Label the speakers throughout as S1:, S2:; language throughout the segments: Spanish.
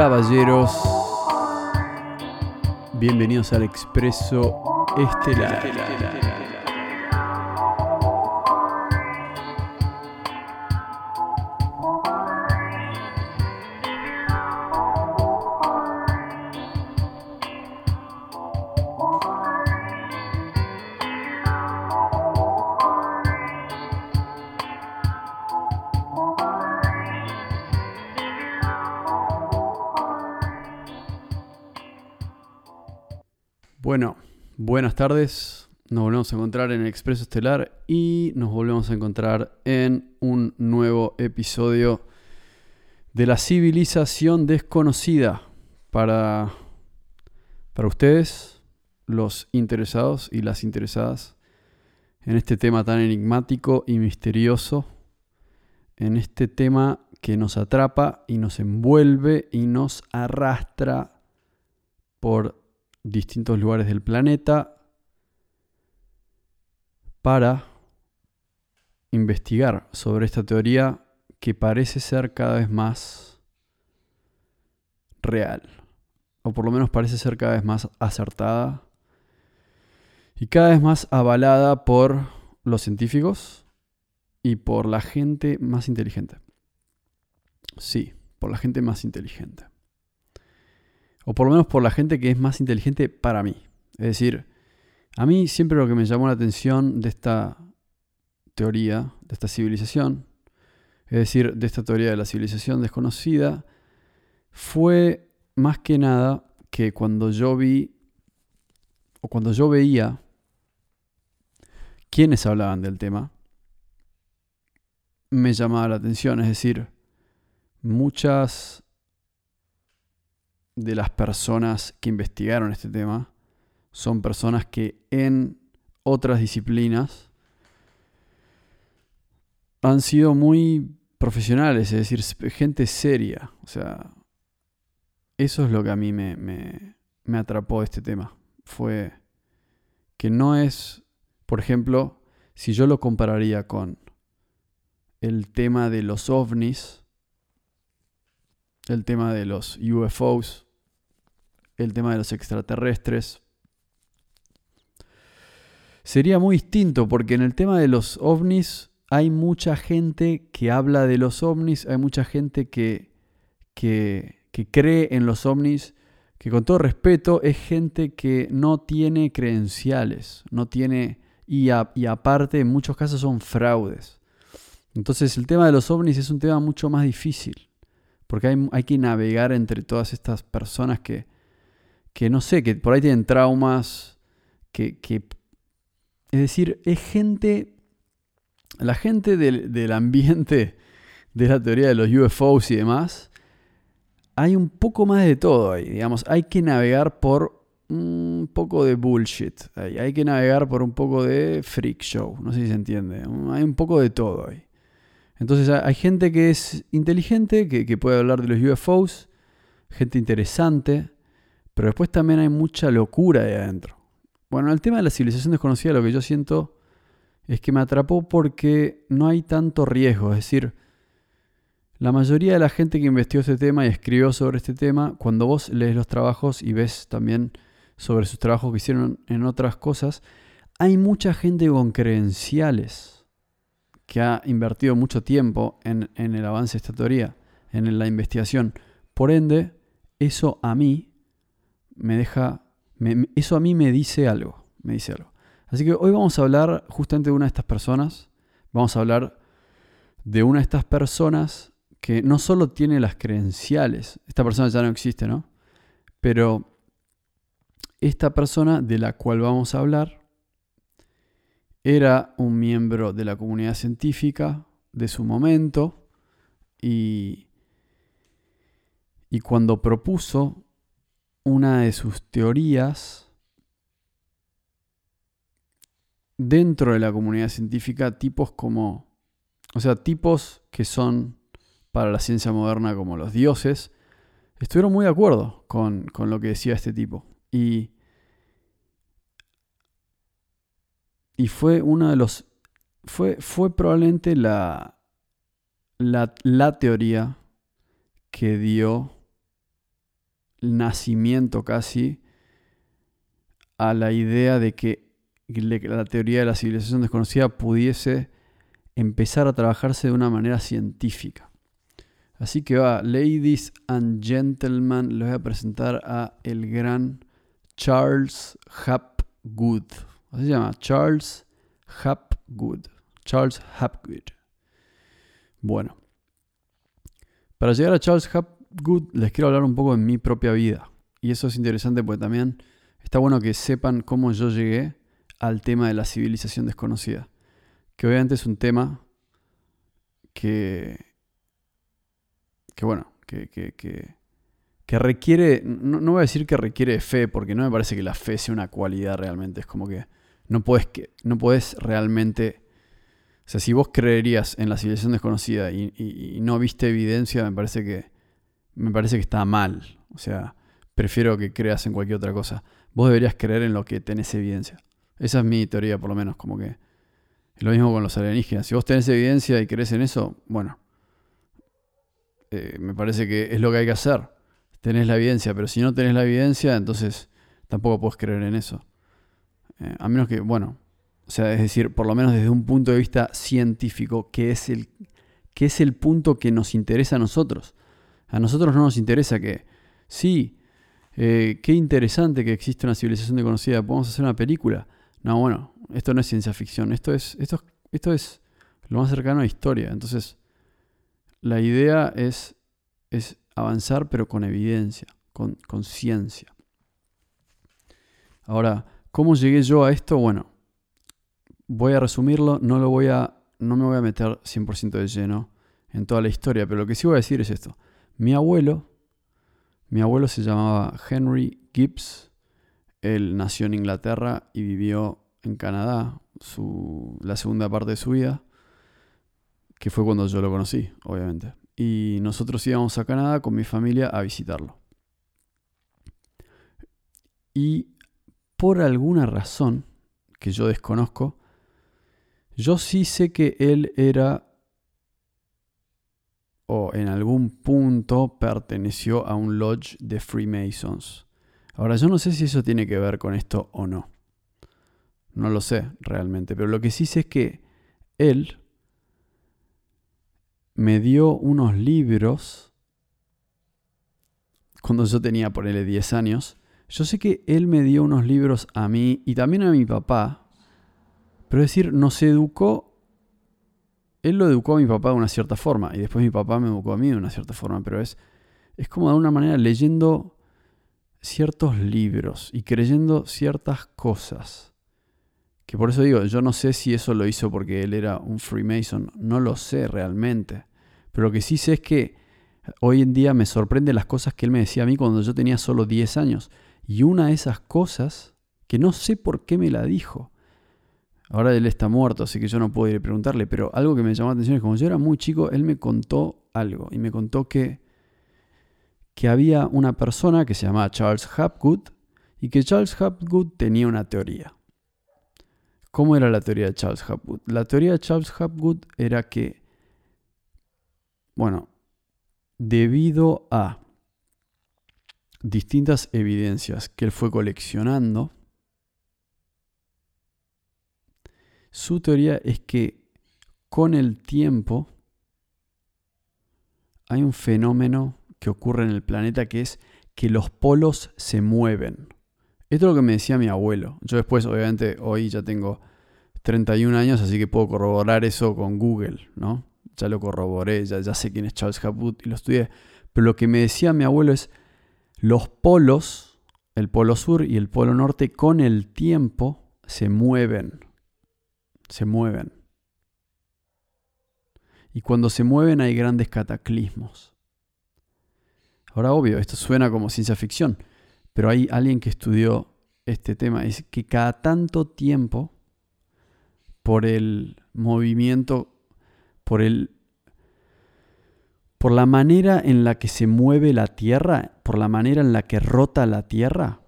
S1: Caballeros, bienvenidos al Expreso Estelar. Buenas tardes. Nos volvemos a encontrar en el Expreso Estelar y nos volvemos a encontrar en un nuevo episodio de la civilización desconocida para, para ustedes, los interesados y las interesadas en este tema tan enigmático y misterioso, en este tema que nos atrapa y nos envuelve y nos arrastra por distintos lugares del planeta para investigar sobre esta teoría que parece ser cada vez más real, o por lo menos parece ser cada vez más acertada y cada vez más avalada por los científicos y por la gente más inteligente. Sí, por la gente más inteligente. O por lo menos por la gente que es más inteligente para mí. Es decir, a mí siempre lo que me llamó la atención de esta teoría, de esta civilización, es decir, de esta teoría de la civilización desconocida, fue más que nada que cuando yo vi, o cuando yo veía quienes hablaban del tema, me llamaba la atención. Es decir, muchas de las personas que investigaron este tema son personas que en otras disciplinas han sido muy profesionales, es decir, gente seria. O sea, eso es lo que a mí me, me, atrapó este tema. Fue que no es, por ejemplo, si yo lo compararía con el tema de los ovnis, el tema de los UFOs, el tema de los extraterrestres. Sería muy distinto porque en el tema de los ovnis hay mucha gente que habla de los ovnis, hay mucha gente que, que, cree en los ovnis, que con todo respeto es gente que no tiene credenciales, no tiene, y, y aparte en muchos casos son fraudes. Entonces el tema de los ovnis es un tema mucho más difícil, porque hay, hay que navegar entre todas estas personas que, que no sé, que por ahí tienen traumas, que, es decir, es gente, la gente del, del, ambiente de la teoría de los UFOs y demás, hay un poco más de todo ahí, digamos, hay que navegar por un poco de bullshit, ahí. hay que navegar por un poco de freak show, no sé si se entiende, hay un poco de todo ahí. Entonces hay gente que es inteligente, que, que puede hablar de los UFOs, gente interesante, pero después también hay mucha locura ahí adentro. Bueno, el tema de la civilización desconocida lo que yo siento es que me atrapó porque no hay tanto riesgo. Es decir, la mayoría de la gente que investigó este tema y escribió sobre este tema, cuando vos lees los trabajos y ves también sobre sus trabajos que hicieron en otras cosas, hay mucha gente con credenciales que ha invertido mucho tiempo en, en el avance de esta teoría, en la investigación. Por ende, eso a mí me deja, eso a mí me dice algo, me dice algo. Así que hoy vamos a hablar justamente de una de estas personas, vamos a hablar de una de estas personas que no solo tiene las credenciales, esta persona ya no existe, ¿no? Pero esta persona de la cual vamos a hablar era un miembro de la comunidad científica de su momento y, y cuando propuso una de sus teorías dentro de la comunidad científica, tipos como, o sea, tipos que son para la ciencia moderna como los dioses, estuvieron muy de acuerdo con, lo que decía este tipo. Y, y fue uno de los, fue, fue probablemente la, la, la teoría que dio nacimiento casi a la idea de que la teoría de la civilización desconocida pudiese empezar a trabajarse de una manera científica. Así que va, ladies and gentlemen, les voy a presentar a el gran Charles Hapgood. Así se llama, Charles Hapgood. Charles Hapgood. Bueno, para llegar a Charles Hapgood les quiero hablar un poco de mi propia vida. Y eso es interesante porque también está bueno que sepan cómo yo llegué al tema de la civilización desconocida. Que obviamente es un tema que, que bueno, que, que, que, requiere, no, no, voy a decir que requiere fe, porque no me parece que la fe sea una cualidad realmente. Es como que no puedes, que, no puedes realmente o sea, si vos creerías en la civilización desconocida y, no viste evidencia, me parece que me parece que está mal. O sea, prefiero que creas en cualquier otra cosa. Vos deberías creer en lo que tenés evidencia. Esa es mi teoría, por lo menos, como que es lo mismo con los alienígenas. Si vos tenés evidencia y crees en eso, bueno, eh, me parece que es lo que hay que hacer. Tenés la evidencia, pero si no tenés la evidencia, entonces tampoco puedes creer en eso. Eh, a menos que, bueno, o sea, es decir, por lo menos desde un punto de vista científico, que es el, que es el punto que nos interesa a nosotros. A nosotros no nos interesa que, sí, eh, qué interesante que existe una civilización desconocida, podemos hacer una película. No, bueno, esto no es ciencia ficción, esto es, esto, esto es lo más cercano a historia. Entonces, la idea es, es avanzar pero con evidencia, con, con ciencia. Ahora, ¿cómo llegué yo a esto? Bueno, voy a resumirlo, no, lo voy a, no me voy a meter 100% de lleno en toda la historia, pero lo que sí voy a decir es esto. Mi abuelo, mi abuelo se llamaba Henry Gibbs, él nació en Inglaterra y vivió en Canadá la segunda parte de su vida, que fue cuando yo lo conocí, obviamente. Y nosotros íbamos a Canadá con mi familia a visitarlo. Y por alguna razón que yo desconozco, yo sí sé que él era o en algún punto perteneció a un lodge de Freemasons. Ahora, yo no sé si eso tiene que ver con esto o no. No lo sé realmente, pero lo que sí sé es que él me dio unos libros cuando yo tenía, por él 10 años. Yo sé que él me dio unos libros a mí y también a mi papá pero es decir, nos educó, él lo educó a mi papá de una cierta forma y después mi papá me educó a mí de una cierta forma, pero es, es como de alguna manera leyendo ciertos libros y creyendo ciertas cosas. Que por eso digo, yo no sé si eso lo hizo porque él era un Freemason, no lo sé realmente. Pero lo que sí sé es que hoy en día me sorprende las cosas que él me decía a mí cuando yo tenía solo 10 años. Y una de esas cosas, que no sé por qué me la dijo, Ahora él está muerto, así que yo no puedo ir a preguntarle, pero algo que me llamó la atención es como yo era muy chico, él me contó algo y me contó que, que había una persona que se llamaba Charles Hapgood y que Charles Hapgood tenía una teoría. ¿Cómo era la teoría de Charles Hapgood? La teoría de Charles Hapgood era que, bueno, debido a distintas evidencias que él fue coleccionando, Su teoría es que con el tiempo hay un fenómeno que ocurre en el planeta que es que los polos se mueven. Esto es lo que me decía mi abuelo. Yo después, obviamente, hoy ya tengo 31 años, así que puedo corroborar eso con Google, ¿no? Ya lo corroboré, ya, sé quién es Charles Hapgood y lo estudié. Pero lo que me decía mi abuelo es, los polos, el polo sur y el polo norte, con el tiempo se mueven se mueven. Y cuando se mueven hay grandes cataclismos. Ahora, obvio, esto suena como ciencia ficción, pero hay alguien que estudió este tema. Es que cada tanto tiempo, por el movimiento, por el por la manera en la que se mueve la Tierra, por la manera en la que rota la Tierra,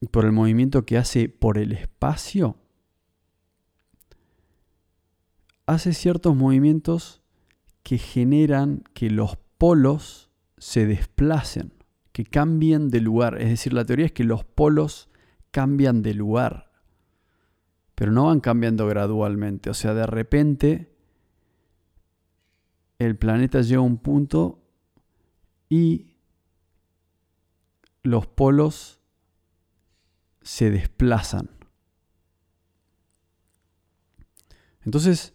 S1: y por el movimiento que hace por el espacio, hace ciertos movimientos que generan que los polos se desplacen, que cambien de lugar. Es decir, la teoría es que los polos cambian de lugar, pero no van cambiando gradualmente. O sea, de repente el planeta llega a un punto y los polos se desplazan. Entonces,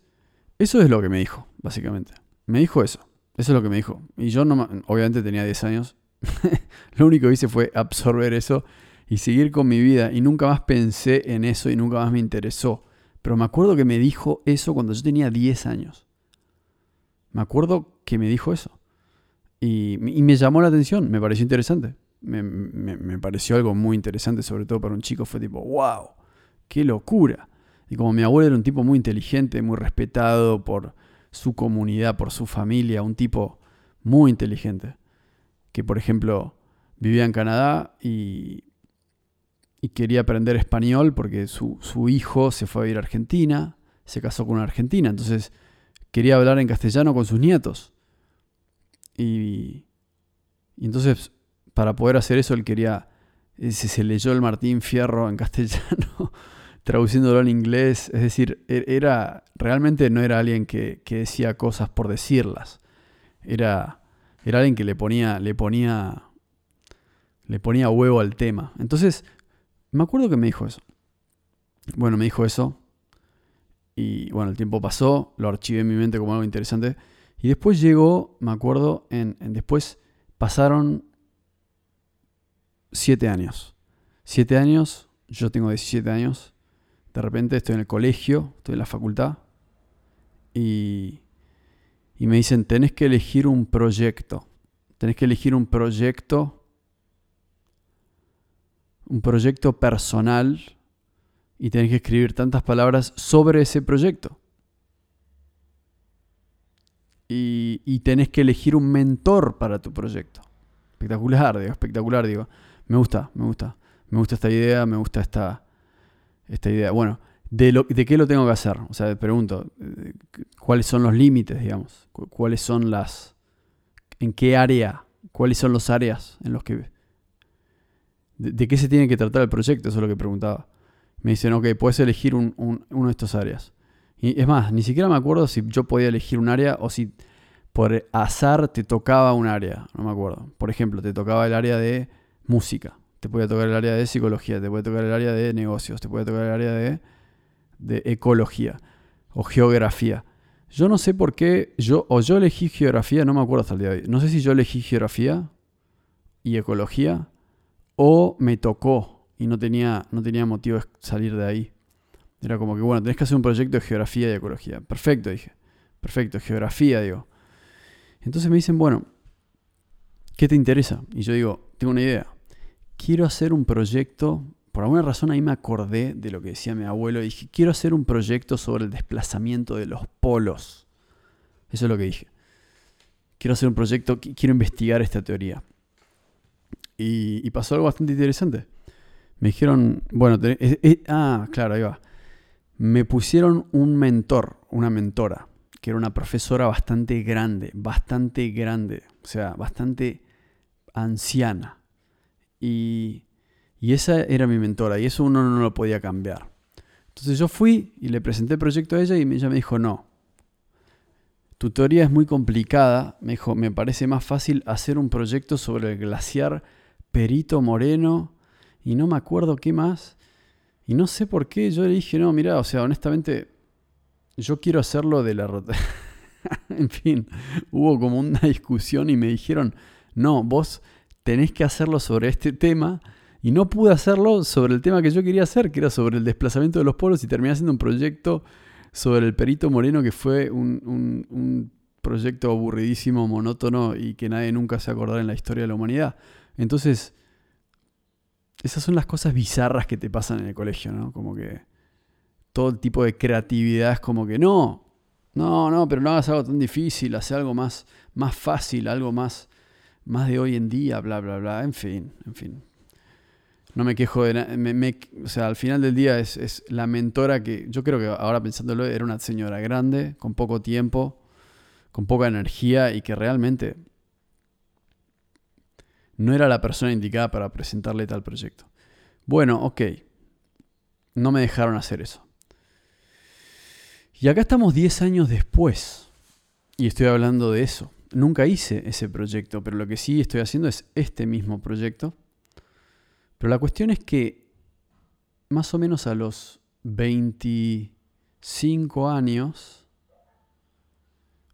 S1: eso es lo que me dijo, básicamente. Me dijo eso. Eso es lo que me dijo. Y yo no, obviamente tenía 10 años. lo único que hice fue absorber eso y seguir con mi vida. Y nunca más pensé en eso y nunca más me interesó. Pero me acuerdo que me dijo eso cuando yo tenía 10 años. Me acuerdo que me dijo eso. Y, me llamó la atención, me pareció interesante. Me, me, pareció algo muy interesante, sobre todo para un chico. Fue tipo, wow, qué locura. Y como mi abuelo era un tipo muy inteligente, muy respetado por su comunidad, por su familia, un tipo muy inteligente, que por ejemplo vivía en Canadá y, quería aprender español porque su, hijo se fue a ir a Argentina, se casó con una argentina, entonces quería hablar en castellano con sus nietos. Y, y entonces, para poder hacer eso, él quería, se leyó el Martín Fierro en castellano traduciéndolo en inglés. Es decir, e-, era realmente no era alguien que, decía cosas por decirlas. Era, era alguien que le ponía, le ponía, le ponía huevo al tema. Entonces, me acuerdo que me dijo eso. Bueno, me dijo eso. Y bueno, el tiempo pasó, lo archivé en mi mente como algo interesante. Y después llegó, me acuerdo, en, en después pasaron siete años. Siete años, yo tengo 17 años. De repente estoy en el colegio, estoy en la facultad y, me dicen, tenés que elegir un proyecto. Tenés que elegir un proyecto, un proyecto personal y tenés que escribir tantas palabras sobre ese proyecto. Y, y, tenés que elegir un mentor para tu proyecto. Espectacular, digo, espectacular, digo. Me gusta, me gusta. Me gusta esta idea, me gusta esta, esta idea. Bueno, ¿de, lo, ¿de qué lo tengo que hacer? O sea, pregunto, eh, ¿cuáles son los límites, digamos? ¿Cuáles son las... ¿En qué área? ¿Cuáles son los áreas en los que... De, qué se tiene que tratar el proyecto? Eso es lo que preguntaba. Me dicen, ok, puedes elegir un, uno de estos áreas. Y es más, ni siquiera me acuerdo si yo podía elegir un área o si por azar te tocaba un área. No me acuerdo. Por ejemplo, te tocaba el área de música te puede tocar el área de psicología, te puede tocar el área de negocios, te puede tocar el área de, de ecología o geografía. Yo no sé por qué, yo, o yo elegí geografía, no me acuerdo hasta el día de hoy. No sé si yo elegí geografía y ecología o me tocó y no tenía, no tenía motivo de salir de ahí. Era como que, bueno, tenés que hacer un proyecto de geografía y ecología. Perfecto, dije. Perfecto, geografía, digo. Entonces me dicen, bueno, ¿qué te interesa? Y yo digo, tengo una idea quiero hacer un proyecto, por alguna razón ahí me acordé de lo que decía mi abuelo y dije, quiero hacer un proyecto sobre el desplazamiento de los polos. Eso es lo que dije. Quiero hacer un proyecto, quiero investigar esta teoría. Y, pasó algo bastante interesante. Me dijeron, bueno, ah, claro, ahí va. Me pusieron un mentor, una mentora, que era una profesora bastante grande, bastante grande, o sea, bastante anciana. Y, esa era mi mentora y eso uno no lo podía cambiar. Entonces yo fui y le presenté el proyecto a ella y ella me dijo, no, tu teoría es muy complicada. Me dijo, me parece más fácil hacer un proyecto sobre el glaciar Perito Moreno y no me acuerdo qué más. Y no sé por qué yo le dije, no, mira, o sea, honestamente, yo quiero hacerlo de la rota. en fin, hubo como una discusión y me dijeron, no, vos tenés que hacerlo sobre este tema. Y no pude hacerlo sobre el tema que yo quería hacer, que era sobre el desplazamiento de los polos, y terminé haciendo un proyecto sobre el Perito Moreno, que fue un, proyecto aburridísimo, monótono y que nadie nunca se acordará en la historia de la humanidad. Entonces, esas son las cosas bizarras que te pasan en el colegio, ¿no? Como que todo tipo de creatividad es como que no, no, no, pero no hagas algo tan difícil, haz algo más, más fácil, algo más, más de hoy en día, bla, bla, bla, en fin, en fin. No me quejo de nada, o sea, al final del día es, es, la mentora que, yo creo que ahora pensándolo, era una señora grande, con poco tiempo, con poca energía y que realmente no era la persona indicada para presentarle tal proyecto. Bueno, ok, no me dejaron hacer eso. Y acá estamos 10 años después y estoy hablando de eso. Nunca hice ese proyecto, pero lo que sí estoy haciendo es este mismo proyecto. Pero la cuestión es que más o menos a los 25 años,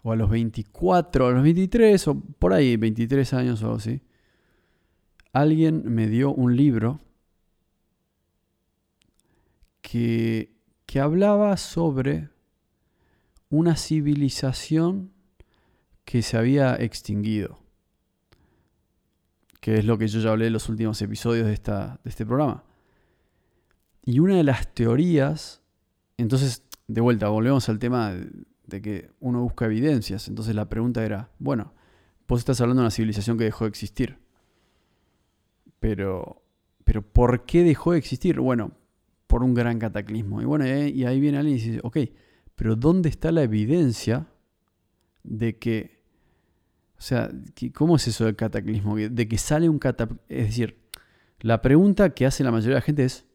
S1: o a los 24, a los 23, o por ahí, 23 años o algo así, alguien me dio un libro que, que hablaba sobre una civilización que se había extinguido, que es lo que yo ya hablé en los últimos episodios de, esta, de este programa. Y una de las teorías, entonces, de vuelta, volvemos al tema de que uno busca evidencias. Entonces la pregunta era, bueno, vos estás hablando de una civilización que dejó de existir. Pero, pero ¿por qué dejó de existir? Bueno, por un gran cataclismo. Y bueno, y ahí viene alguien y dice, ok, pero ¿dónde está la evidencia de que, o sea, ¿cómo es eso del cataclismo? De que sale un cataclismo. Es decir, la pregunta que hace la mayoría de la gente es,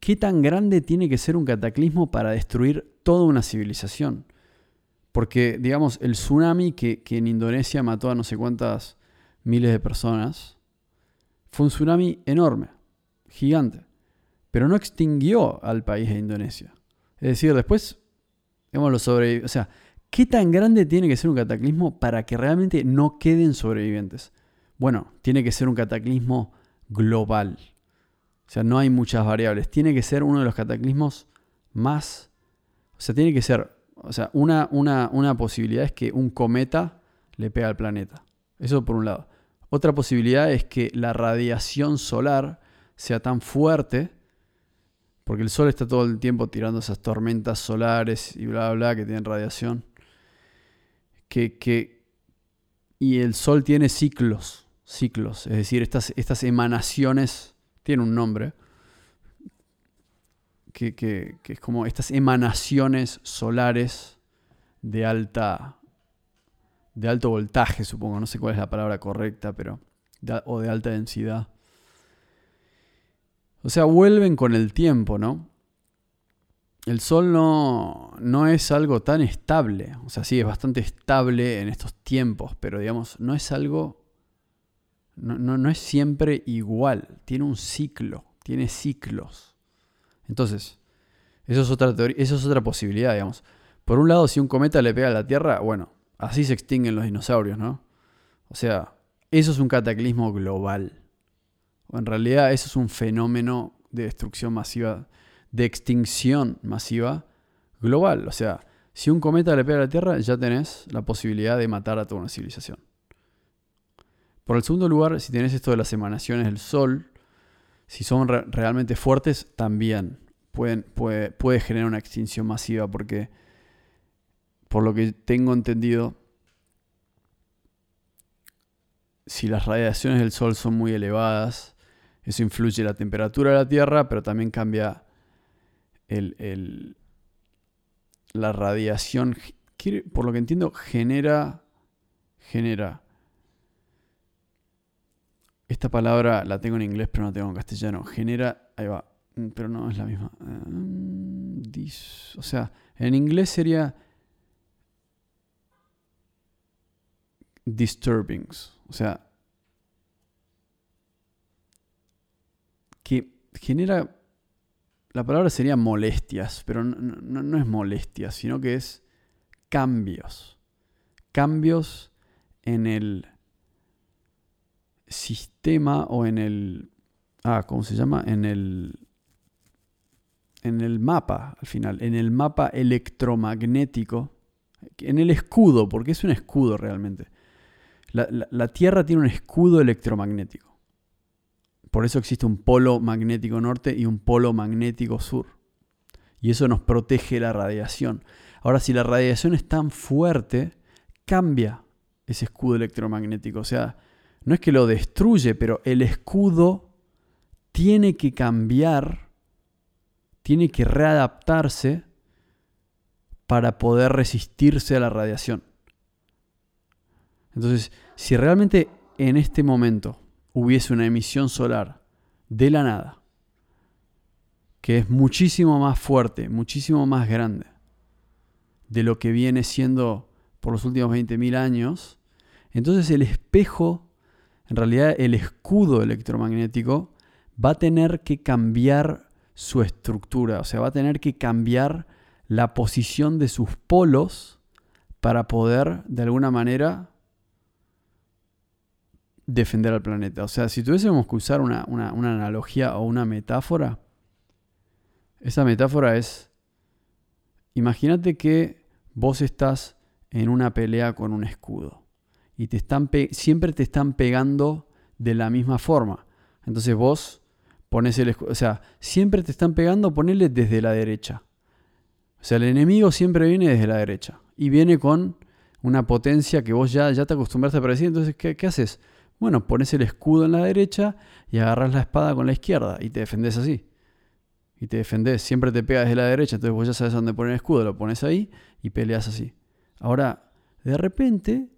S1: ¿qué tan grande tiene que ser un cataclismo para destruir toda una civilización? Porque, digamos, el tsunami que, que en Indonesia mató a no sé cuántas miles de personas, fue un tsunami enorme, gigante, pero no extinguió al país de Indonesia. Es decir, después o sea, ¿qué tan grande tiene que ser un cataclismo para que realmente no queden sobrevivientes? Bueno, tiene que ser un cataclismo global. O sea, no hay muchas variables. Tiene que ser uno de los cataclismos más... O sea, tiene que ser... O sea, una, una, una posibilidad es que un cometa le pega al planeta. Eso por un lado. Otra posibilidad es que la radiación solar sea tan fuerte porque el Sol está todo el tiempo tirando esas tormentas solares y bla, bla, que tienen radiación. Que, y el Sol tiene ciclos, ciclos. Es decir, estas, estas emanaciones, tiene un nombre, que, que, es como estas emanaciones solares de alta, de alto voltaje, supongo. No sé cuál es la palabra correcta, pero, o de alta densidad o sea, vuelven con el tiempo, ¿no? El Sol no, no es algo tan estable. O sea, sí, es bastante estable en estos tiempos, pero digamos, no es algo... No, no, es siempre igual. Tiene un ciclo, tiene ciclos. Entonces, eso es otra teoría, eso es otra posibilidad, digamos. Por un lado, si un cometa le pega a la Tierra, bueno, así se extinguen los dinosaurios, ¿no? O sea, eso es un cataclismo global. O en realidad eso es un fenómeno de destrucción masiva, de extinción masiva global. O sea, si un cometa le pega a la Tierra, ya tenés la posibilidad de matar a toda una civilización. Por el segundo lugar, si tenés esto de las emanaciones del Sol, si son realmente fuertes, también pueden, puede, puede generar una extinción masiva, porque por lo que tengo entendido, si las radiaciones del Sol son muy elevadas, eso influye la temperatura de la Tierra, pero también cambia el, la radiación. Por lo que entiendo, genera, genera. Esta palabra la tengo en inglés, pero no tengo en castellano. Genera, ahí va, mm, pero no es la misma. Mm, o sea, en inglés sería disturbings. O sea, que genera, la palabra sería molestias, pero no, es molestias, sino que es cambios. Cambios en el sistema o en el... Ah, ¿cómo se llama? En el... En el mapa, al final, en el mapa electromagnético, en el escudo, porque es un escudo realmente. la Tierra tiene un escudo electromagnético. Por eso existe un polo magnético norte y un polo magnético sur. Y eso nos protege la radiación. Ahora, si la radiación es tan fuerte, cambia ese escudo electromagnético. O sea, no es que lo destruye, pero el escudo tiene que cambiar, tiene que readaptarse para poder resistirse a la radiación. Entonces, si realmente en este momento hubiese una emisión solar de la nada, que es muchísimo más fuerte, muchísimo más grande de lo que viene siendo por los últimos 20.000 años, entonces el espejo, en realidad el escudo electromagnético, va a tener que cambiar su estructura, o sea, va a tener que cambiar la posición de sus polos para poder, de alguna manera, defender al planeta. O sea, si tuviésemos que usar una, analogía o una metáfora, esa metáfora es, imagínate que vos estás en una pelea con un escudo y te están siempre te están pegando de la misma forma. Entonces vos pones el escudo, o sea, siempre te están pegando, ponele desde la derecha. O sea, el enemigo siempre viene desde la derecha y viene con una potencia que vos ya, ya te acostumbraste a predecir. Entonces, ¿qué, ¿qué, haces? Bueno, pones el escudo en la derecha y agarras la espada con la izquierda y te defendés así. Y te defendés, siempre te pega desde la derecha, entonces vos ya sabes dónde poner el escudo, lo pones ahí y peleas así. Ahora, de repente,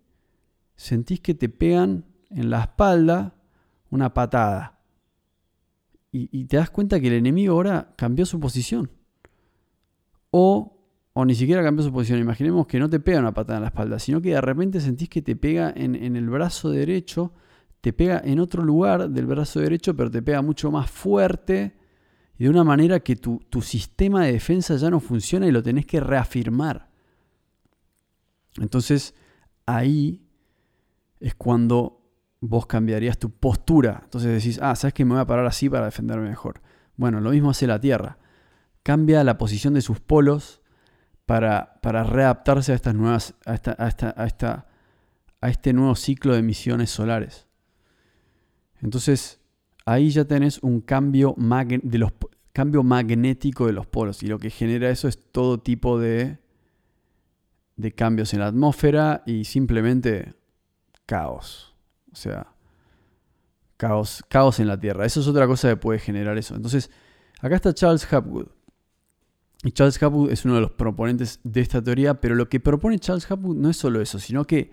S1: sentís que te pegan en la espalda una patada. Y, y te das cuenta que el enemigo ahora cambió su posición. O o ni siquiera cambió su posición. Imaginemos que no te pega una patada en la espalda, sino que de repente sentís que te pega en, el brazo derecho, te pega en otro lugar del brazo derecho, pero te pega mucho más fuerte y de una manera que tu, tu sistema de defensa ya no funciona y lo tenés que reafirmar. Entonces ahí es cuando vos cambiarías tu postura. Entonces decís, ah, ¿sabes que me voy a parar así para defenderme mejor? Bueno, lo mismo hace la Tierra. Cambia la posición de sus polos para, para readaptarse a estas nuevas, a, esta, a, esta, a, esta, a este nuevo ciclo de emisiones solares. Entonces, ahí ya tenés un cambio, de los, cambio magnético de los polos. Y lo que genera eso es todo tipo de, de cambios en la atmósfera y simplemente caos. O sea, caos, caos en la Tierra. Eso es otra cosa que puede generar eso. Entonces, acá está Charles Hapgood. Y Charles Hapgood es uno de los proponentes de esta teoría, pero lo que propone Charles Hapgood no es solo eso, sino que,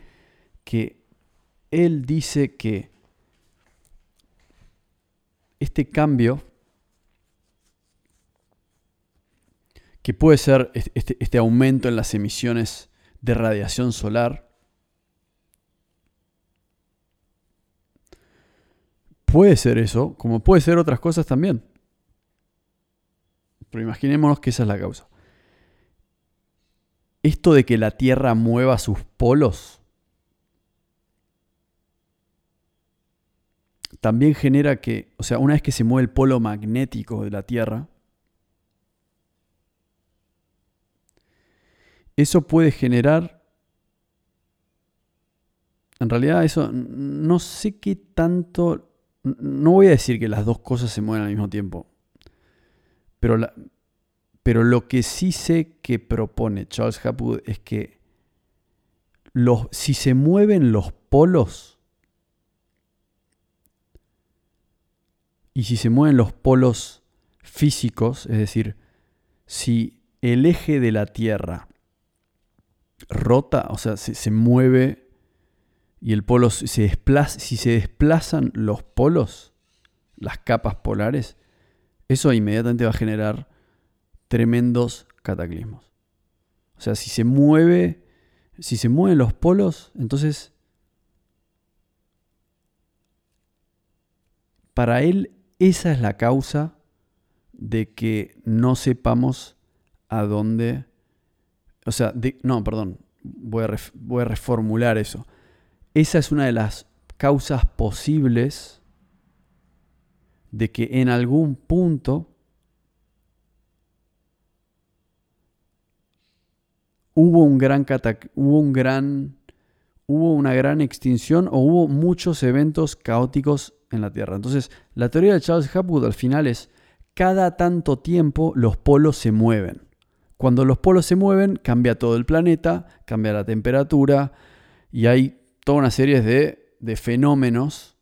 S1: que él dice que este cambio, que puede ser este, este aumento en las emisiones de radiación solar, puede ser eso, como puede ser otras cosas también. Pero imaginémonos que esa es la causa. Esto de que la Tierra mueva sus polos también genera que, o sea, una vez que se mueve el polo magnético de la Tierra, eso puede generar, en realidad eso, no sé qué tanto, no voy a decir que las dos cosas se mueven al mismo tiempo, pero, pero lo que sí sé que propone Charles Hapgood es que los, si se mueven los polos, y si se mueven los polos físicos, es decir, si el eje de la Tierra rota, o sea, se, se mueve y el polo se desplaza, si se desplazan los polos, las capas polares, eso inmediatamente va a generar tremendos cataclismos. O sea, si se mueve, si se mueven los polos, entonces para él esa es la causa de que no sepamos a dónde, o sea, no, perdón, voy a, reformular eso. Esa es una de las causas posibles de que en algún punto hubo un gran hubo un gran hubo una gran extinción o hubo muchos eventos caóticos en la Tierra. Entonces, la teoría de Charles Hapgood al final es cada tanto tiempo los polos se mueven. Cuando los polos se mueven, cambia todo el planeta, cambia la temperatura y hay toda una serie de, de fenómenos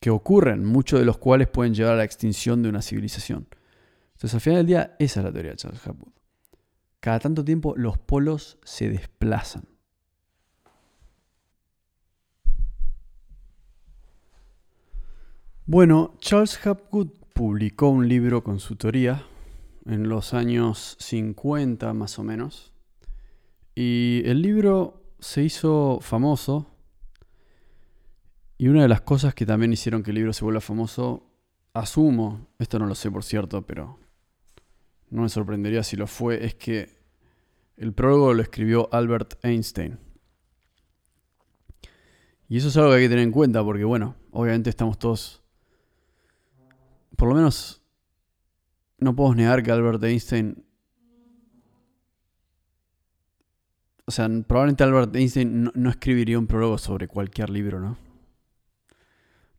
S1: que ocurren, muchos de los cuales pueden llevar a la extinción de una civilización. Entonces, al final del día, esa es la teoría de Charles Hapgood. cada tanto tiempo los polos se desplazan. Bueno, Charles Hapgood publicó un libro con su teoría en los años 50 más o menos. Y el libro se hizo famoso. Y una de las cosas que también hicieron que el libro se vuelva famoso, asumo, esto no lo sé por cierto, pero no me sorprendería si lo fue, es que el prólogo lo escribió Albert Einstein. Y eso es algo que hay que tener en cuenta porque, bueno, obviamente estamos todos, por lo menos, no puedo negar que Albert Einstein, o sea, probablemente Albert Einstein no, escribiría un prólogo sobre cualquier libro, ¿no?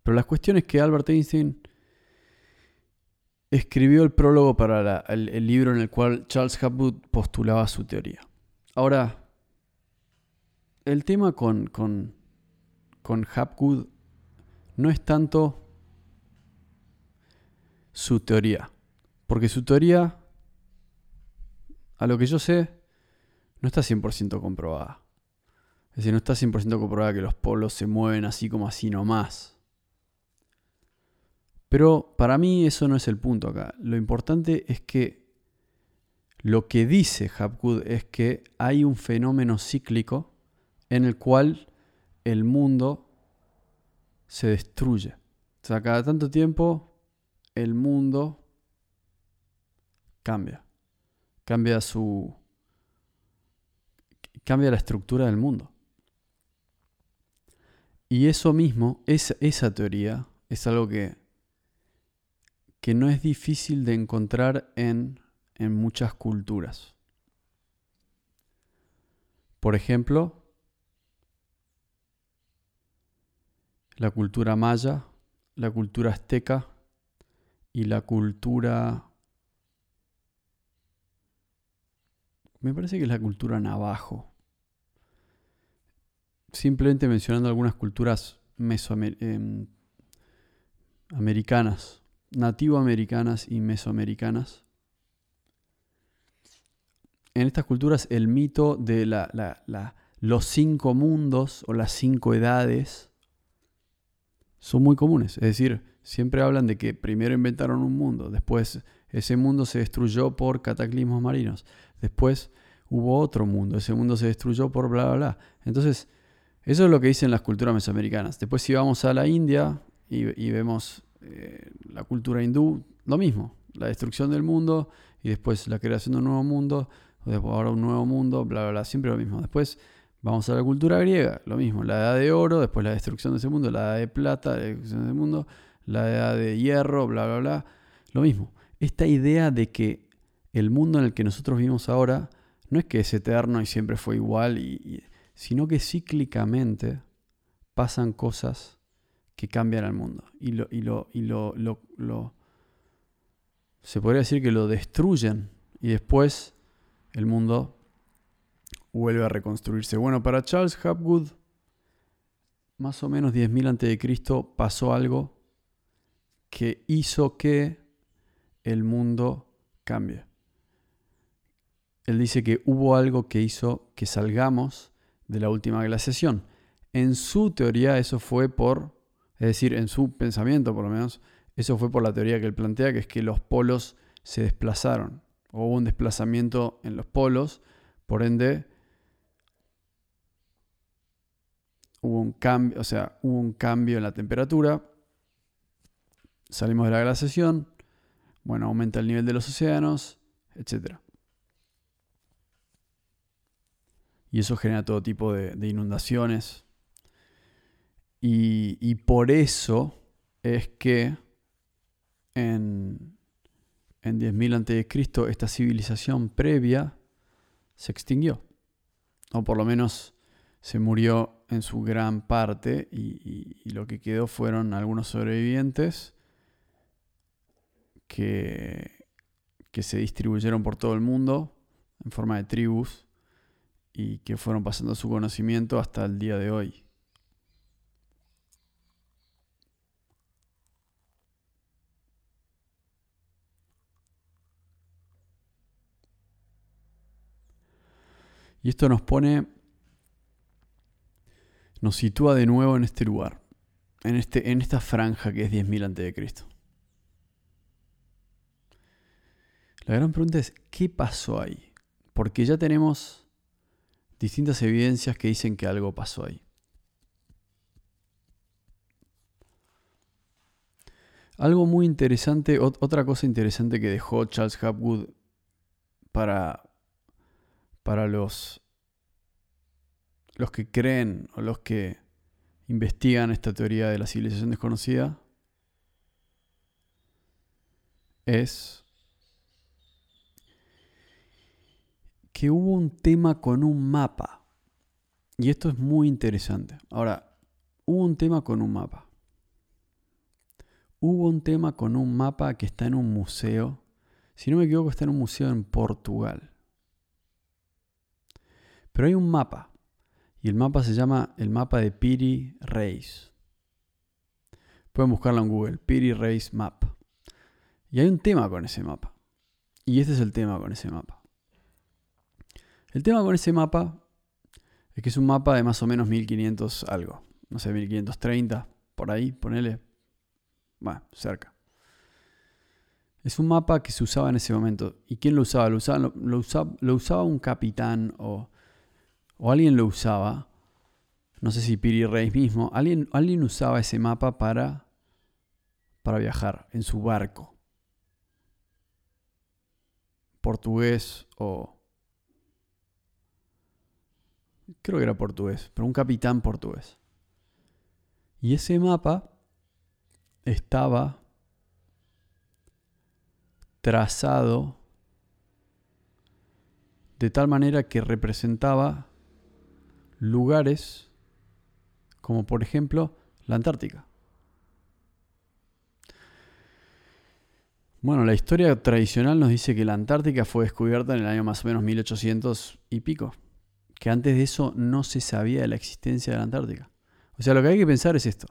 S1: Pero la cuestión es que Albert Einstein escribió el prólogo para el, libro en el cual Charles Hapgood postulaba su teoría. Ahora, el tema con, con, con Hapgood no es tanto su teoría, porque su teoría, a lo que yo sé, no está 100% comprobada. Es decir, no está 100% comprobada que los polos se mueven así como así nomás. Pero para mí eso no es el punto acá. Lo importante es que lo que dice Hapgood es que hay un fenómeno cíclico en el cual el mundo se destruye. O sea, cada tanto tiempo el mundo cambia. Cambia su. cambia la estructura del mundo. Y eso mismo, esa, esa teoría, es algo que que no es difícil de encontrar en, en muchas culturas. Por ejemplo, la cultura maya, la cultura azteca y la cultura... Me parece que es la cultura navajo. Simplemente mencionando algunas culturas mesoamericanas. Em, nativoamericanas y mesoamericanas. En estas culturas el mito de los cinco mundos o las cinco edades son muy comunes. Es decir, siempre hablan de que primero inventaron un mundo, después ese mundo se destruyó por cataclismos marinos, después hubo otro mundo, ese mundo se destruyó por bla, bla, bla. Entonces, eso es lo que dicen las culturas mesoamericanas. Después si vamos a la India y vemos eh, la cultura hindú, lo mismo, la destrucción del mundo y después la creación de un nuevo mundo, después ahora un nuevo mundo, bla, bla, bla, siempre lo mismo. Después vamos a la cultura griega, lo mismo, la edad de oro, después la destrucción de ese mundo, la edad de plata, la destrucción de ese mundo, la edad de hierro, bla, bla, bla, lo mismo. Esta idea de que el mundo en el que nosotros vivimos ahora no es que es eterno y siempre fue igual, sino que cíclicamente pasan cosas que cambian al mundo. Y lo, y lo, y lo, lo, se podría decir que lo destruyen y después el mundo vuelve a reconstruirse. Bueno, para Charles Hapgood, más o menos 10.000 a.C. pasó algo que hizo que el mundo cambie. Él dice que hubo algo que hizo que salgamos de la última glaciación. En su teoría eso fue por es decir, en su pensamiento por lo menos, eso fue por la teoría que él plantea, que es que los polos se desplazaron. hubo un desplazamiento en los polos, por ende hubo un cambio, o sea, hubo un cambio en la temperatura, salimos de la glaciación, bueno, aumenta el nivel de los océanos, etc. Y eso genera todo tipo de inundaciones, y, por eso es que en, en 10.000 a.C. esta civilización previa se extinguió. O por lo menos se murió en su gran parte y, y lo que quedó fueron algunos sobrevivientes que, que se distribuyeron por todo el mundo en forma de tribus y que fueron pasando su conocimiento hasta el día de hoy. Y esto nos pone, nos sitúa de nuevo en este lugar, en, este, en esta franja que es 10.000 a.C. La gran pregunta es, ¿qué pasó ahí? Porque ya tenemos distintas evidencias que dicen que algo pasó ahí. Algo muy interesante, otra cosa interesante que dejó Charles Hapgood para, para los, los que creen o los que investigan esta teoría de la civilización desconocida es que hubo un tema con un mapa. Y esto es muy interesante. Ahora, hubo un tema con un mapa. Hubo un tema con un mapa que está en un museo. Si no me equivoco, está en un museo en Portugal. Pero hay un mapa. Y el mapa se llama el mapa de Piri Reis. Pueden buscarlo en Google, Piri Reis Map. Y hay un tema con ese mapa. Y este es el tema con ese mapa. El tema con ese mapa es que es un mapa de más o menos 1500 algo. No sé, 1530, por ahí, ponele. Bueno, cerca. Es un mapa que se usaba en ese momento. ¿Y quién lo usaba? Lo usaba, lo, usaba, un capitán o, o, alguien lo usaba. No sé si Piri Reis mismo. Alguien, alguien usaba ese mapa para, para viajar en su barco. Portugués o creo que era portugués, pero un capitán portugués. Y ese mapa estaba trazado de tal manera que representaba lugares como por ejemplo la Antártica. Bueno, la historia tradicional nos dice que la Antártica fue descubierta en el año más o menos 1800 y pico que antes de eso no se sabía de la existencia de la Antártica. O sea, lo que hay que pensar es esto.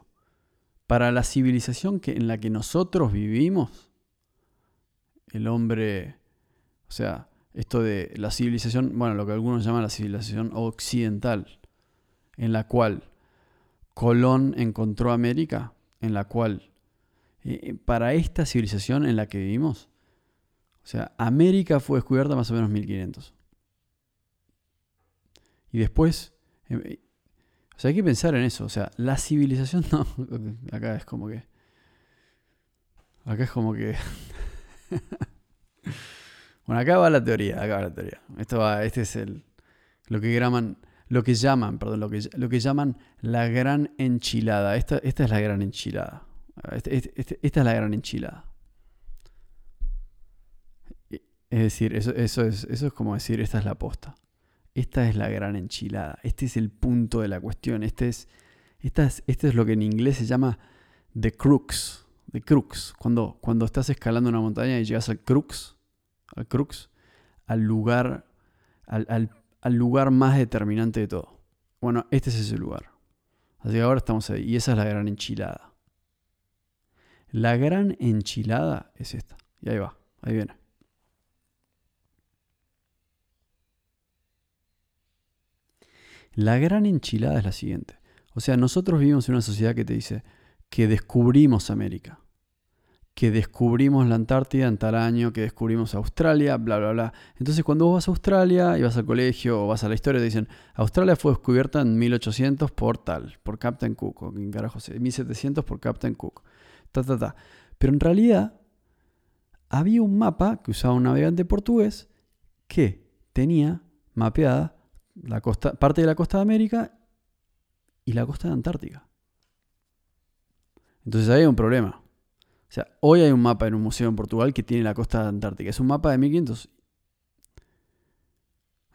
S1: Para la civilización que, en la que nosotros vivimos, el hombre, o sea, esto de la civilización, bueno, lo que algunos llaman la civilización occidental, en la cual Colón encontró América, en la cual, eh, eh, para esta civilización en la que vivimos, o sea, América fue descubierta más o menos 1500. Y después, em, eh, o sea, hay que pensar en eso. O sea, la civilización no. Acá es como que. Acá es como que. bueno, acá va la teoría. Acá va la teoría. Esto va, este es el. Lo que llaman. Lo que llaman, perdón, lo que, lo que llaman la gran enchilada. Esta, esta es la gran enchilada. Este, este, este, esta es la gran enchilada. Es decir, eso, eso, es, eso es como decir, esta es la posta. Esta es la gran enchilada. Este es el punto de la cuestión. Este es, esta es, es lo que en inglés se llama the crux. The crux. Cuando, cuando estás escalando una montaña y llegas al crux, al crux, al lugar, al, al lugar más determinante de todo. Bueno, este es ese lugar. Así que ahora estamos ahí. Y esa es la gran enchilada. La gran enchilada es esta. Y ahí va, ahí viene. La gran enchilada es la siguiente. O sea, nosotros vivimos en una sociedad que te dice que descubrimos América, que descubrimos la Antártida en tal año, que descubrimos Australia, bla, bla, bla. Entonces cuando vos vas a Australia y vas al colegio o vas a la historia, te dicen, Australia fue descubierta en 1800 por tal, por Captain Cook, o en carajo, 1700 por Captain Cook, ta, ta, ta. Pero en realidad había un mapa que usaba un navegante portugués que tenía mapeada la costa, parte de la costa de América y la costa de Antártica. Entonces ahí hay un problema. O sea, hoy hay un mapa en un museo en Portugal que tiene la costa de Antártica. Es un mapa de 1500.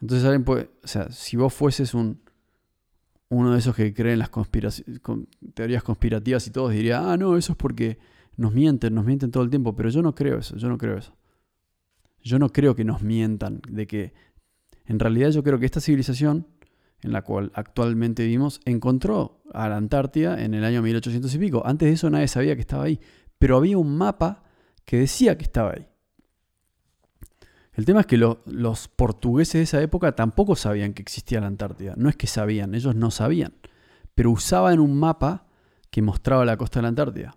S1: Entonces alguien puede, o sea, si vos fueses un uno de esos que creen las teorías conspirativas y todos diría, ah, no, eso es porque nos mienten, nos mienten todo el tiempo, pero yo no creo eso, yo no creo eso. Yo no creo que nos mientan, de que en realidad yo creo que esta civilización en la cual actualmente vivimos encontró a la Antártida en el año 1800 y pico. Antes de eso nadie sabía que estaba ahí, pero había un mapa que decía que estaba ahí. El tema es que los portugueses de esa época tampoco sabían que existía la Antártida. No es que sabían, ellos no sabían. Pero usaban un mapa que mostraba la costa de la Antártida.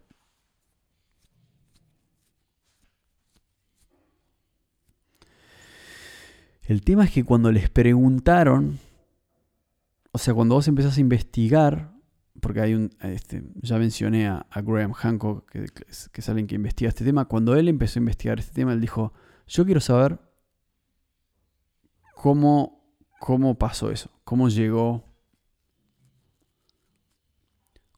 S1: El tema es que cuando les preguntaron, o sea, cuando vos empezás a investigar, porque hay un, este, ya mencioné a, Graham Hancock, que, que, es alguien que investiga este tema, cuando él empezó a investigar este tema, él dijo, yo quiero saber cómo, cómo pasó eso, cómo llegó,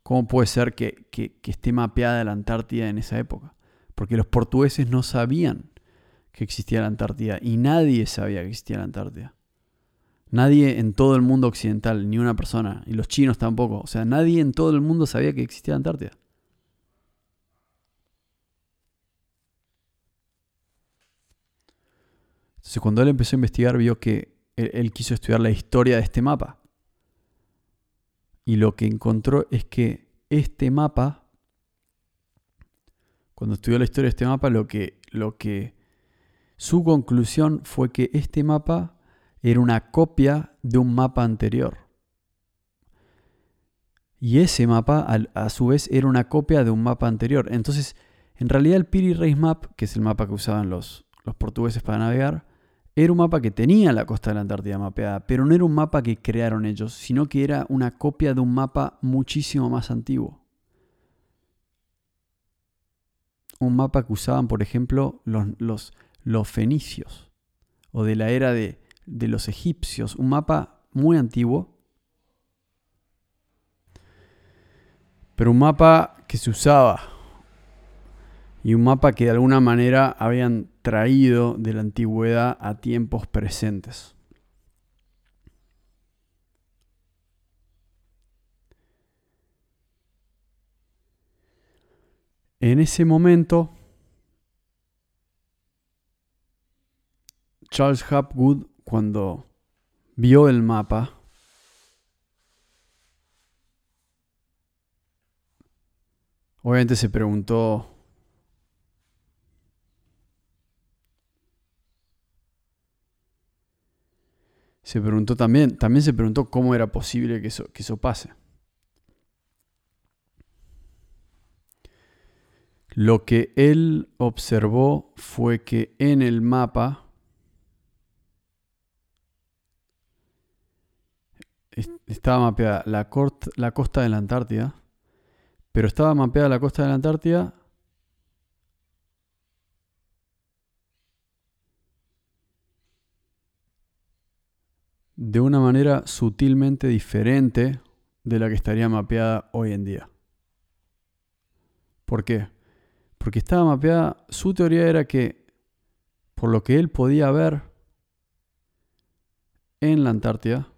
S1: cómo puede ser que, que, esté mapeada la Antártida en esa época. Porque los portugueses no sabían que existía la Antártida y nadie sabía que existía la Antártida. Nadie en todo el mundo occidental, ni una persona, y los chinos tampoco. O sea, nadie en todo el mundo sabía que existía la Antártida. Entonces cuando él empezó a investigar vio que él, quiso estudiar la historia de este mapa. Y lo que encontró es que este mapa, cuando estudió la historia de este mapa, lo que, lo que su conclusión fue que este mapa era una copia de un mapa anterior. Y ese mapa, a, su vez, era una copia de un mapa anterior. Entonces, en realidad el Piri Race Map, que es el mapa que usaban los, los portugueses para navegar, era un mapa que tenía la costa de la Antártida mapeada, pero no era un mapa que crearon ellos, sino que era una copia de un mapa muchísimo más antiguo. Un mapa que usaban, por ejemplo, los, los, fenicios, o de la era de, de los egipcios, un mapa muy antiguo, pero un mapa que se usaba y un mapa que de alguna manera habían traído de la antigüedad a tiempos presentes. En ese momento, Charles Hapgood, cuando vio el mapa, obviamente se preguntó se preguntó también, también se preguntó cómo era posible que eso, que eso pase. Lo que él observó fue que en el mapa estaba mapeada la, costa de la Antártida, pero estaba mapeada la costa de la Antártida de una manera sutilmente diferente de la que estaría mapeada hoy en día. ¿Por qué? Porque estaba mapeada, su teoría era que por lo que él podía ver en la Antártida,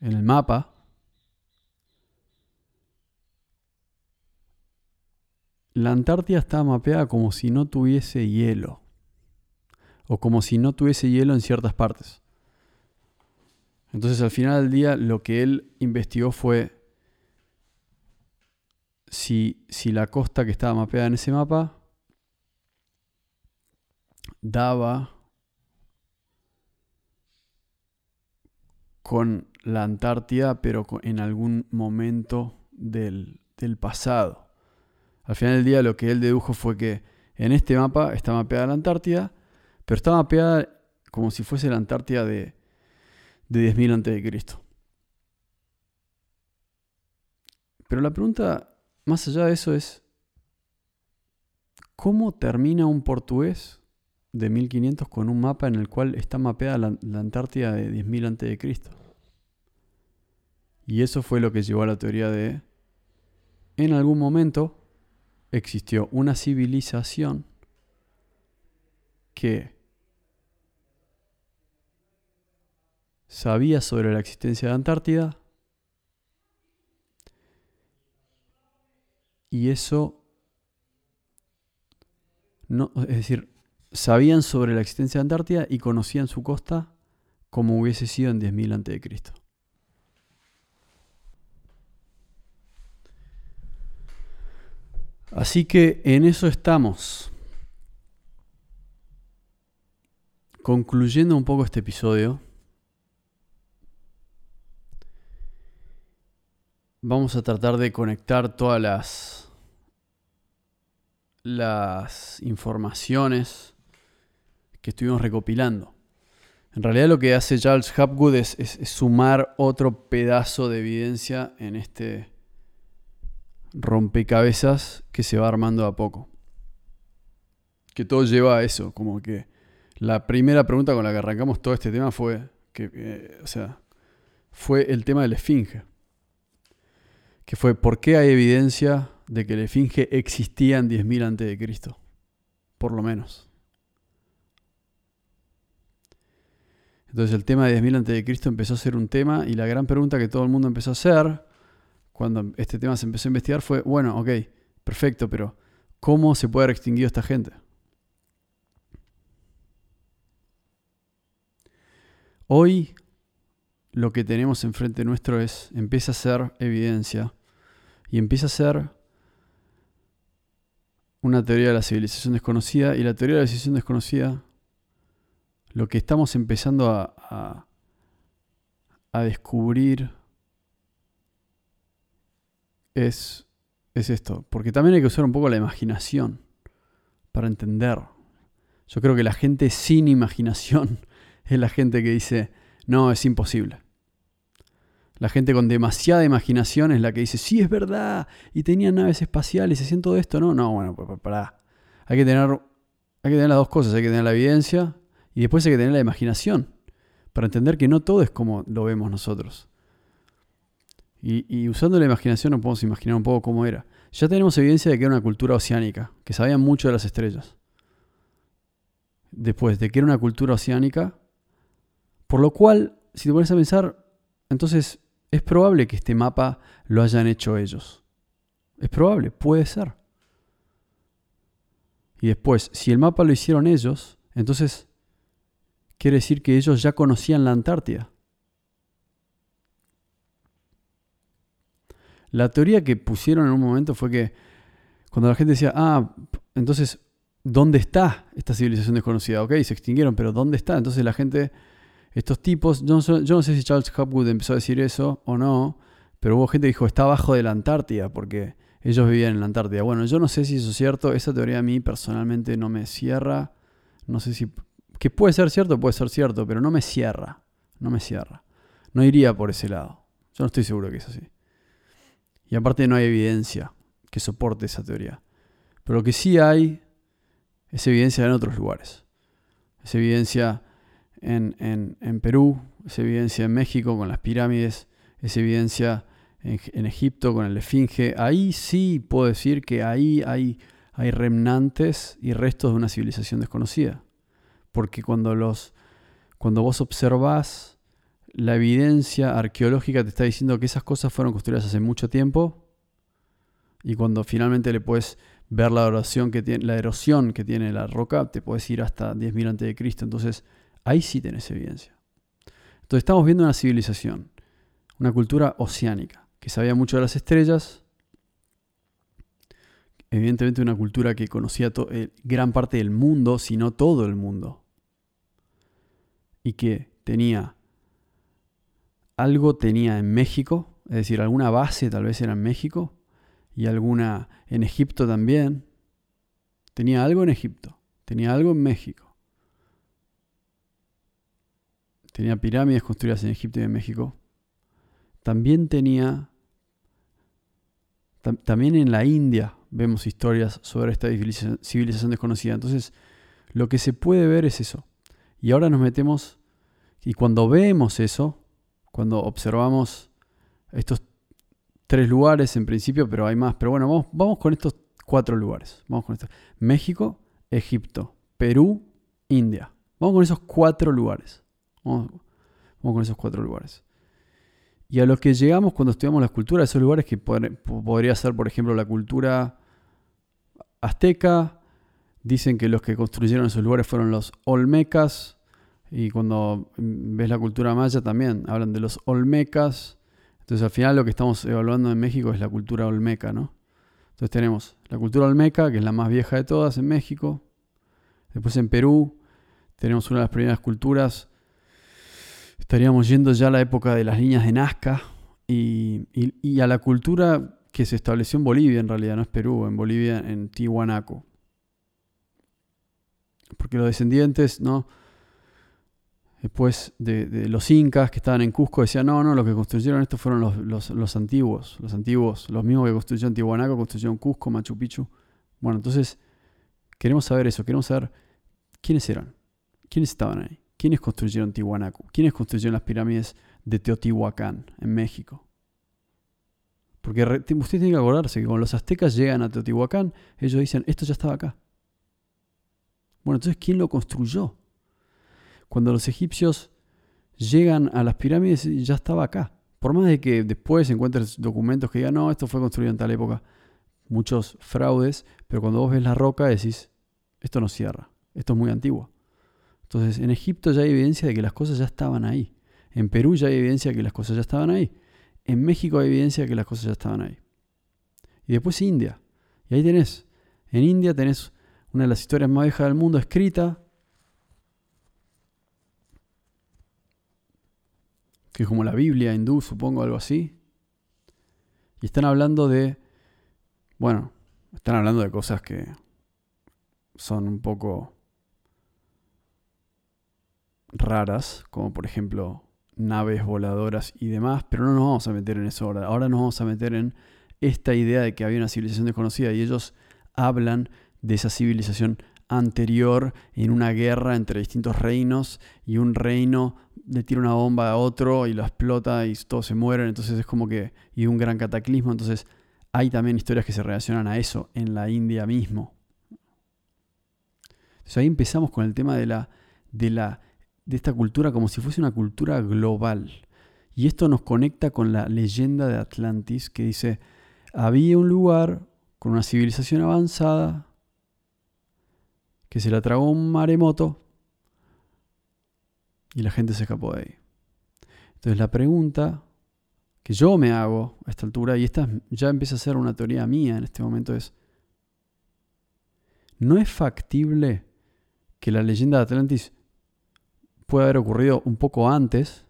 S1: en el mapa, la Antártida estaba mapeada como si no tuviese hielo o como si no tuviese hielo en ciertas partes. Entonces al final del día lo que él investigó fue si, si la costa que estaba mapeada en ese mapa daba con la Antártida, pero en algún momento del, del, pasado. Al final del día lo que él dedujo fue que en este mapa está mapeada la Antártida, pero está mapeada como si fuese la Antártida de, de 10.000 a.C. Pero la pregunta más allá de eso es, ¿cómo termina un portugués de 1500 con un mapa en el cual está mapeada la, la Antártida de 10.000 a.C.? Y eso fue lo que llevó a la teoría de, en algún momento existió una civilización que sabía sobre la existencia de Antártida y eso no, es decir, sabían sobre la existencia de Antártida y conocían su costa como hubiese sido en 10.000 a.C. Así que en eso estamos. concluyendo un poco este episodio, vamos a tratar de conectar todas las, las informaciones que estuvimos recopilando. En realidad lo que hace Charles Hapgood es, sumar otro pedazo de evidencia en este rompecabezas que se va armando a poco. Que todo lleva a eso, como que la primera pregunta con la que arrancamos todo este tema fue, que, eh, o sea, fue el tema de la esfinge que fue ¿por qué hay evidencia de que la esfinge existía en 10.000 a.C.? Por lo menos. Entonces el tema de 10.000 a.C. empezó a ser un tema y la gran pregunta que todo el mundo empezó a hacer cuando este tema se empezó a investigar fue, bueno, ok, perfecto, pero ¿cómo se puede haber extinguido esta gente? Hoy lo que tenemos enfrente nuestro es, empieza a ser evidencia y empieza a ser una teoría de la civilización desconocida y la teoría de la civilización desconocida, lo que estamos empezando a, a, descubrir es, es esto, porque también hay que usar un poco la imaginación para entender. Yo creo que la gente sin imaginación es la gente que dice, no, es imposible. La gente con demasiada imaginación es la que dice, sí, es verdad, y tenían naves espaciales, y hacían todo esto. No, no, bueno, pará. Hay que, tener, hay que tener las dos cosas, hay que tener la evidencia y después hay que tener la imaginación para entender que no todo es como lo vemos nosotros. Y, usando la imaginación nos podemos imaginar un poco cómo era. Ya tenemos evidencia de que era una cultura oceánica, que sabían mucho de las estrellas. Después de que era una cultura oceánica, por lo cual, si te pones a pensar, entonces es probable que este mapa lo hayan hecho ellos. Es probable, puede ser. Y después, si el mapa lo hicieron ellos, entonces quiere decir que ellos ya conocían la Antártida. La teoría que pusieron en un momento fue que cuando la gente decía, ah, entonces, ¿dónde está esta civilización desconocida? Ok, se extinguieron, pero ¿dónde está? Entonces la gente estos tipos, yo no, sé si Charles Hopwood empezó a decir eso o no, pero hubo gente que dijo está abajo de la Antártida porque ellos vivían en la Antártida. Bueno, yo no sé si eso es cierto, esa teoría a mí personalmente no me cierra, no sé si... Que puede ser cierto, puede ser cierto, pero no me cierra, no me cierra. No iría por ese lado. Yo no estoy seguro que es así. Y aparte no hay evidencia que soporte esa teoría. Pero lo que sí hay es evidencia en otros lugares. Es evidencia en, Perú, es evidencia en México con las pirámides, es evidencia en, Egipto con el esfinge. Ahí sí puedo decir que ahí hay, hay remnantes y restos de una civilización desconocida. Porque cuando, los, cuando vos observás la evidencia arqueológica te está diciendo que esas cosas fueron construidas hace mucho tiempo y cuando finalmente le puedes ver la erosión que tiene, la erosión que tiene la roca, te puedes ir hasta 10.000 a.C. Entonces, Ahí sí tenés evidencia. Entonces estamos viendo una civilización, una cultura oceánica, que sabía mucho de las estrellas, evidentemente una cultura que conocía eh, gran parte del mundo, si no todo el mundo, y que tenía algo tenía en México, es decir, alguna base tal vez era en México, y alguna en Egipto también. Tenía algo en Egipto, tenía algo en México tenía pirámides construidas en Egipto y en México. También tenía, también en la India vemos historias sobre esta civilización desconocida. Entonces, lo que se puede ver es eso. Y ahora nos metemos, y cuando vemos eso, cuando observamos estos tres lugares en principio, pero hay más, pero bueno, vamos, con estos cuatro lugares. Vamos con esto. México, Egipto, Perú, India. Vamos con esos cuatro lugares. Vamos, con esos cuatro lugares. Y a lo que llegamos cuando estudiamos las culturas, esos lugares que podría ser, por ejemplo, la cultura azteca, dicen que los que construyeron esos lugares fueron los olmecas, y cuando ves la cultura maya también hablan de los olmecas. Entonces al final lo que estamos evaluando en México es la cultura olmeca, ¿no? Entonces tenemos la cultura olmeca, que es la más vieja de todas en México. Después en Perú tenemos una de las primeras culturas. Estaríamos yendo ya a la época de las líneas de Nazca y, y a la cultura que se estableció en Bolivia, en realidad, no es Perú, en Bolivia, en Tihuanaco. Porque los descendientes, ¿no? Después de, los incas que estaban en Cusco, decían, no, no, los que construyeron esto fueron los, los, antiguos, los antiguos, los mismos que construyeron Tihuanaco, construyeron Cusco, Machu Picchu. Bueno, entonces queremos saber eso, queremos saber quiénes eran, quiénes estaban ahí, quiénes construyeron Tihuanaco, quiénes construyeron las pirámides de Teotihuacán en México. Porque usted tiene que acordarse que cuando los aztecas llegan a Teotihuacán, ellos dicen, esto ya estaba acá. Bueno, entonces, ¿quién lo construyó? Cuando los egipcios llegan a las pirámides, ya estaba acá. Por más de que después encuentres documentos que digan, no, esto fue construido en tal época, muchos fraudes, pero cuando vos ves la roca decís, esto no cierra, esto es muy antiguo. Entonces, en Egipto ya hay evidencia de que las cosas ya estaban ahí. En Perú ya hay evidencia de que las cosas ya estaban ahí. En México hay evidencia de que las cosas ya estaban ahí. Y después India. Y ahí tenés. En India tenés una de las historias más viejas del mundo escrita, que es como la Biblia hindú, supongo, algo así. Y están hablando de, bueno, están hablando de cosas que son un poco raras, como por ejemplo naves voladoras y demás, pero no nos vamos a meter en eso ahora. Ahora nos vamos a meter en esta idea de que había una civilización desconocida y ellos hablan de esa civilización anterior en una guerra entre distintos reinos y un reino le tira una bomba a otro y lo explota y todos se mueren, entonces es como que y un gran cataclismo, entonces hay también historias que se relacionan a eso en la India mismo. Entonces ahí empezamos con el tema de la de la de esta cultura como si fuese una cultura global. Y esto nos conecta con la leyenda de Atlantis que dice, había un lugar con una civilización avanzada que se la tragó un maremoto y la gente se escapó de ahí. Entonces la pregunta que yo me hago a esta altura, y esta ya empieza a ser una teoría mía en este momento, es, ¿no es factible que la leyenda de Atlantis pueda haber ocurrido un poco antes,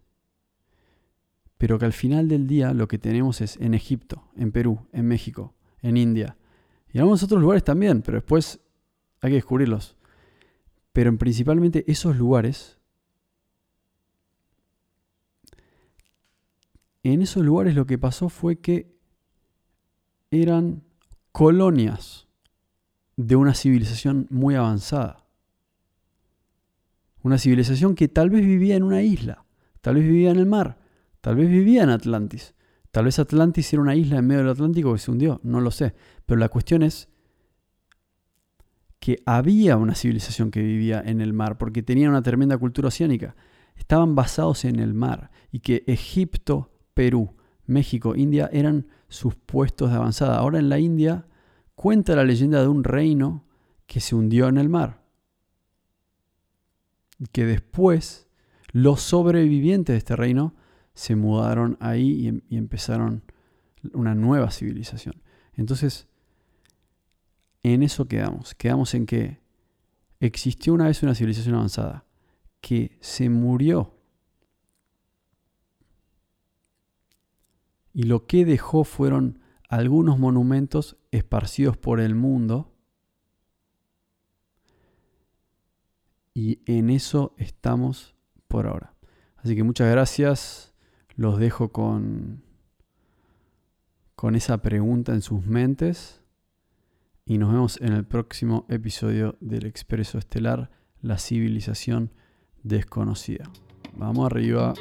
S1: pero que al final del día lo que tenemos es en Egipto, en Perú, en México, en India, y en algunos otros lugares también, pero después hay que descubrirlos. Pero en principalmente esos lugares, en esos lugares lo que pasó fue que eran colonias de una civilización muy avanzada. Una civilización que tal vez vivía en una isla, tal vez vivía en el mar, tal vez vivía en Atlantis. Tal vez Atlantis era una isla en medio del Atlántico que se hundió, no lo sé. Pero la cuestión es que había una civilización que vivía en el mar, porque tenía una tremenda cultura oceánica. Estaban basados en el mar y que Egipto, Perú, México, India eran sus puestos de avanzada. Ahora en la India cuenta la leyenda de un reino que se hundió en el mar. Que después los sobrevivientes de este reino se mudaron ahí y, y empezaron una nueva civilización. Entonces, en eso quedamos. Quedamos en que existió una vez una civilización avanzada que se murió. Y lo que dejó fueron algunos monumentos esparcidos por el mundo. Y en eso estamos por ahora. Así que muchas gracias. Los dejo con, con esa pregunta en sus mentes y nos vemos en el próximo episodio del Expreso Estelar, la civilización desconocida. Vamos arriba.